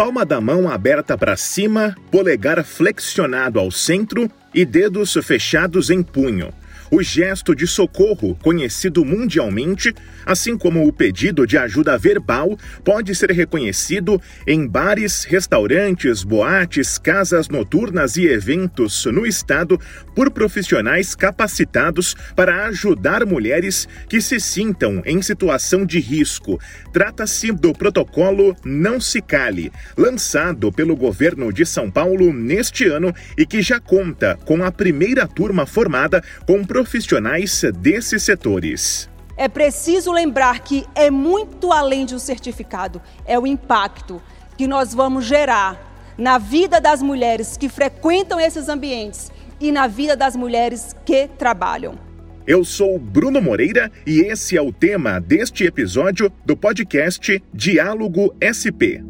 palma da mão aberta para cima, polegar flexionado ao centro e dedos fechados em punho. O gesto de socorro, conhecido mundialmente, assim como o pedido de ajuda verbal, pode ser reconhecido em bares, restaurantes, boates, casas noturnas e eventos no estado por profissionais capacitados para ajudar mulheres que se sintam em situação de risco. Trata-se do protocolo Não Se Cale, lançado pelo governo de São Paulo neste ano e que já conta com a primeira turma formada com profissionais desses setores. É preciso lembrar que é muito além de um certificado, é o impacto que nós vamos gerar na vida das mulheres que frequentam esses ambientes e na vida das mulheres que trabalham. Eu sou Bruno Moreira e esse é o tema deste episódio do podcast Diálogo SP.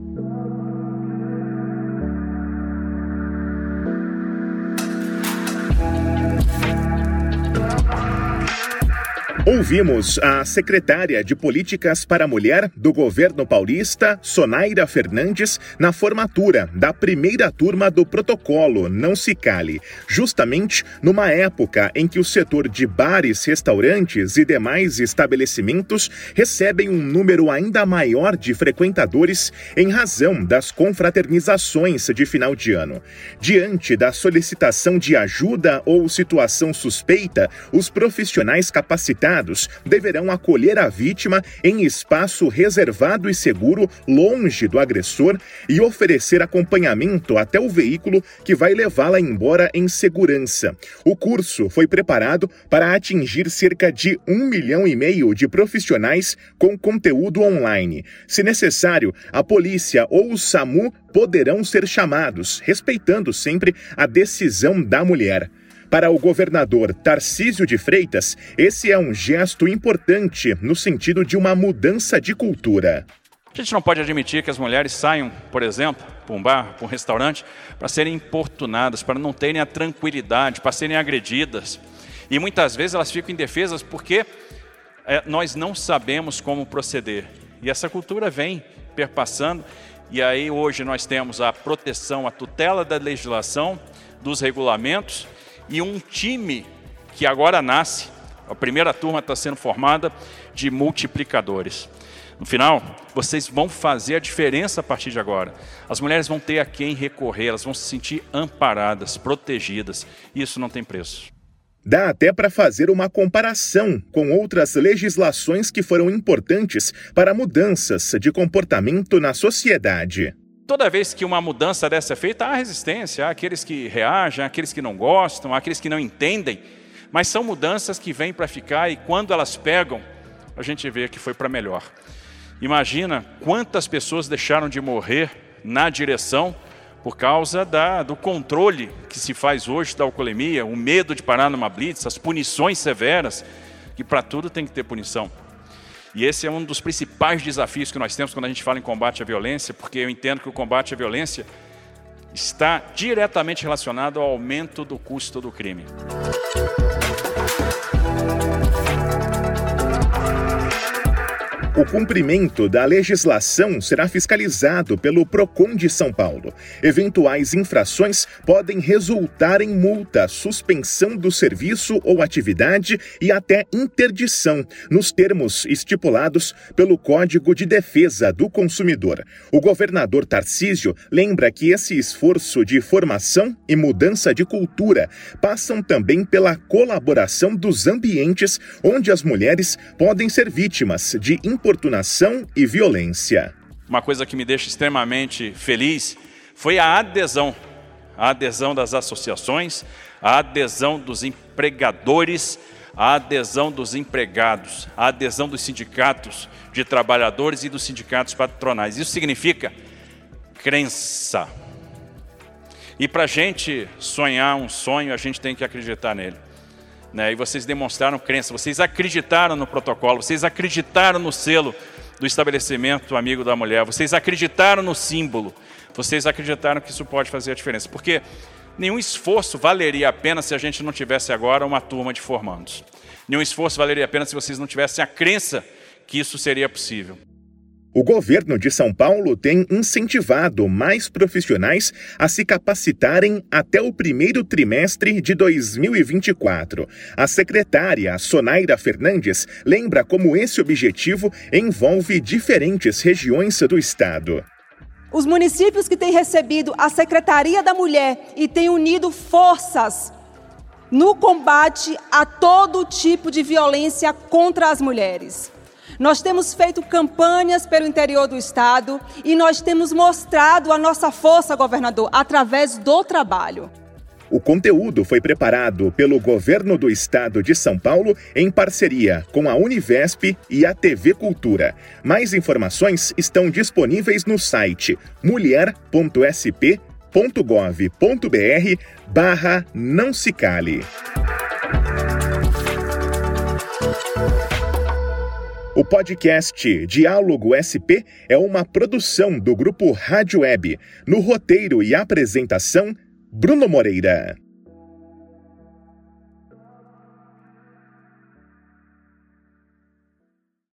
Ouvimos a secretária de Políticas para a Mulher do governo paulista, Sonaira Fernandes, na formatura da primeira turma do protocolo Não Se Cale, justamente numa época em que o setor de bares, restaurantes e demais estabelecimentos recebem um número ainda maior de frequentadores em razão das confraternizações de final de ano. Diante da solicitação de ajuda ou situação suspeita, os profissionais capacitados deverão acolher a vítima em espaço reservado e seguro, longe do agressor, e oferecer acompanhamento até o veículo que vai levá-la embora em segurança. O curso foi preparado para atingir cerca de um milhão e meio de profissionais com conteúdo online. Se necessário, a polícia ou o SAMU poderão ser chamados, respeitando sempre a decisão da mulher. Para o governador Tarcísio de Freitas, esse é um gesto importante no sentido de uma mudança de cultura. A gente não pode admitir que as mulheres saiam, por exemplo, para um bar, para um restaurante, para serem importunadas, para não terem a tranquilidade, para serem agredidas. E muitas vezes elas ficam indefesas porque é, nós não sabemos como proceder. E essa cultura vem perpassando, e aí hoje nós temos a proteção, a tutela da legislação, dos regulamentos, e um time que agora nasce, a primeira turma está sendo formada de multiplicadores. No final, vocês vão fazer a diferença a partir de agora. As mulheres vão ter a quem recorrer, elas vão se sentir amparadas, protegidas. E isso não tem preço. Dá até para fazer uma comparação com outras legislações que foram importantes para mudanças de comportamento na sociedade toda vez que uma mudança dessa é feita, há resistência, há aqueles que reagem, há aqueles que não gostam, há aqueles que não entendem, mas são mudanças que vêm para ficar e quando elas pegam, a gente vê que foi para melhor. Imagina quantas pessoas deixaram de morrer na direção por causa da, do controle que se faz hoje da alcoolemia, o medo de parar numa blitz, as punições severas, que para tudo tem que ter punição. E esse é um dos principais desafios que nós temos quando a gente fala em combate à violência, porque eu entendo que o combate à violência está diretamente relacionado ao aumento do custo do crime. O cumprimento da legislação será fiscalizado pelo PROCON de São Paulo. Eventuais infrações podem resultar em multa, suspensão do serviço ou atividade e até interdição, nos termos estipulados pelo Código de Defesa do Consumidor. O governador Tarcísio lembra que esse esforço de formação e mudança de cultura passam também pela colaboração dos ambientes onde as mulheres podem ser vítimas de importunação e violência. Uma coisa que me deixa extremamente feliz foi a adesão, a adesão das associações, a adesão dos empregadores, a adesão dos empregados, a adesão dos sindicatos de trabalhadores e dos sindicatos patronais. Isso significa crença. E para a gente sonhar um sonho, a gente tem que acreditar nele. Né? E vocês demonstraram crença, vocês acreditaram no protocolo, vocês acreditaram no selo do estabelecimento amigo da mulher, vocês acreditaram no símbolo, vocês acreditaram que isso pode fazer a diferença. Porque nenhum esforço valeria a pena se a gente não tivesse agora uma turma de formandos. Nenhum esforço valeria a pena se vocês não tivessem a crença que isso seria possível. O governo de São Paulo tem incentivado mais profissionais a se capacitarem até o primeiro trimestre de 2024. A secretária Sonaira Fernandes lembra como esse objetivo envolve diferentes regiões do estado. Os municípios que têm recebido a Secretaria da Mulher e têm unido forças no combate a todo tipo de violência contra as mulheres. Nós temos feito campanhas pelo interior do estado e nós temos mostrado a nossa força, governador, através do trabalho. O conteúdo foi preparado pelo governo do estado de São Paulo em parceria com a Univesp e a TV Cultura. Mais informações estão disponíveis no site mulher.sp.gov.br barra não se cale. O podcast Diálogo SP é uma produção do grupo Rádio Web. No roteiro e apresentação, Bruno Moreira.